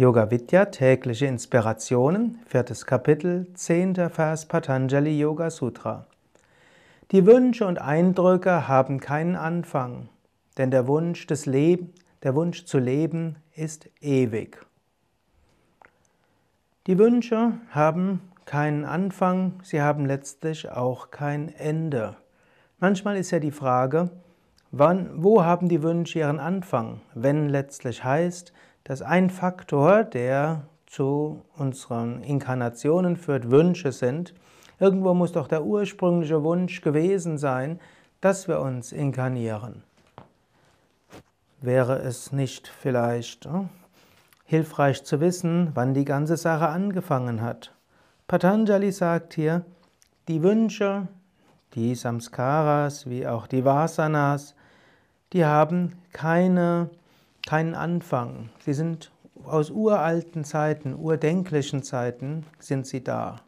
Yoga Vidya tägliche Inspirationen, viertes Kapitel, zehnter Vers Patanjali Yoga Sutra. Die Wünsche und Eindrücke haben keinen Anfang, denn der Wunsch des Leben, der Wunsch zu leben ist ewig. Die Wünsche haben keinen Anfang, sie haben letztlich auch kein Ende. Manchmal ist ja die Frage, wann, wo haben die Wünsche ihren Anfang, wenn letztlich heißt, dass ein Faktor, der zu unseren Inkarnationen führt, Wünsche sind. Irgendwo muss doch der ursprüngliche Wunsch gewesen sein, dass wir uns inkarnieren. Wäre es nicht vielleicht oh, hilfreich zu wissen, wann die ganze Sache angefangen hat? Patanjali sagt hier, die Wünsche, die Samskaras wie auch die Vasanas, die haben keine keinen Anfang. Sie sind aus uralten Zeiten, urdenklichen Zeiten sind sie da.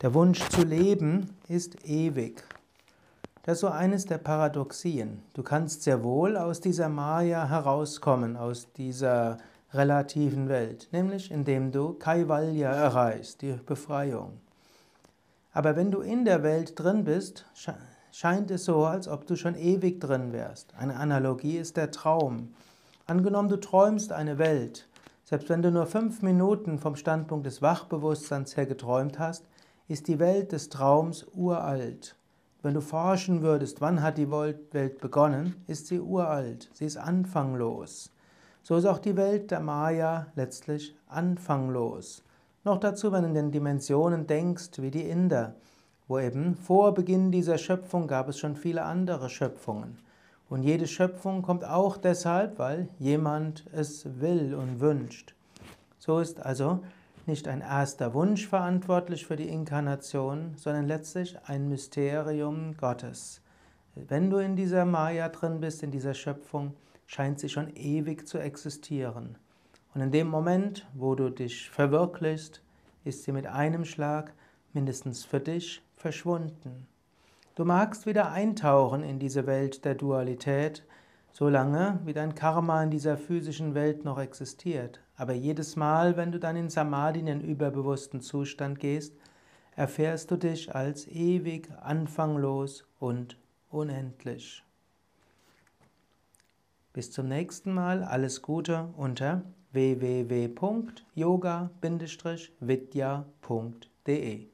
Der Wunsch zu leben ist ewig. Das ist so eines der Paradoxien. Du kannst sehr wohl aus dieser Maya herauskommen, aus dieser relativen Welt, nämlich indem du Kaivalya erreichst, die Befreiung. Aber wenn du in der Welt drin bist, scheint es so, als ob du schon ewig drin wärst. Eine Analogie ist der Traum. Angenommen, du träumst eine Welt. Selbst wenn du nur fünf Minuten vom Standpunkt des Wachbewusstseins her geträumt hast, ist die Welt des Traums uralt. Wenn du forschen würdest, wann hat die Welt begonnen, ist sie uralt, sie ist anfanglos. So ist auch die Welt der Maya letztlich anfanglos. Noch dazu, wenn du in den Dimensionen denkst, wie die Inder wo eben vor Beginn dieser Schöpfung gab es schon viele andere Schöpfungen. Und jede Schöpfung kommt auch deshalb, weil jemand es will und wünscht. So ist also nicht ein erster Wunsch verantwortlich für die Inkarnation, sondern letztlich ein Mysterium Gottes. Wenn du in dieser Maya drin bist, in dieser Schöpfung, scheint sie schon ewig zu existieren. Und in dem Moment, wo du dich verwirklichst, ist sie mit einem Schlag mindestens für dich verschwunden. Du magst wieder eintauchen in diese Welt der Dualität, solange wie dein Karma in dieser physischen Welt noch existiert. Aber jedes Mal, wenn du dann in Samadhi, in den überbewussten Zustand gehst, erfährst du dich als ewig, anfanglos und unendlich. Bis zum nächsten Mal, alles Gute unter www.yoga-vidya.de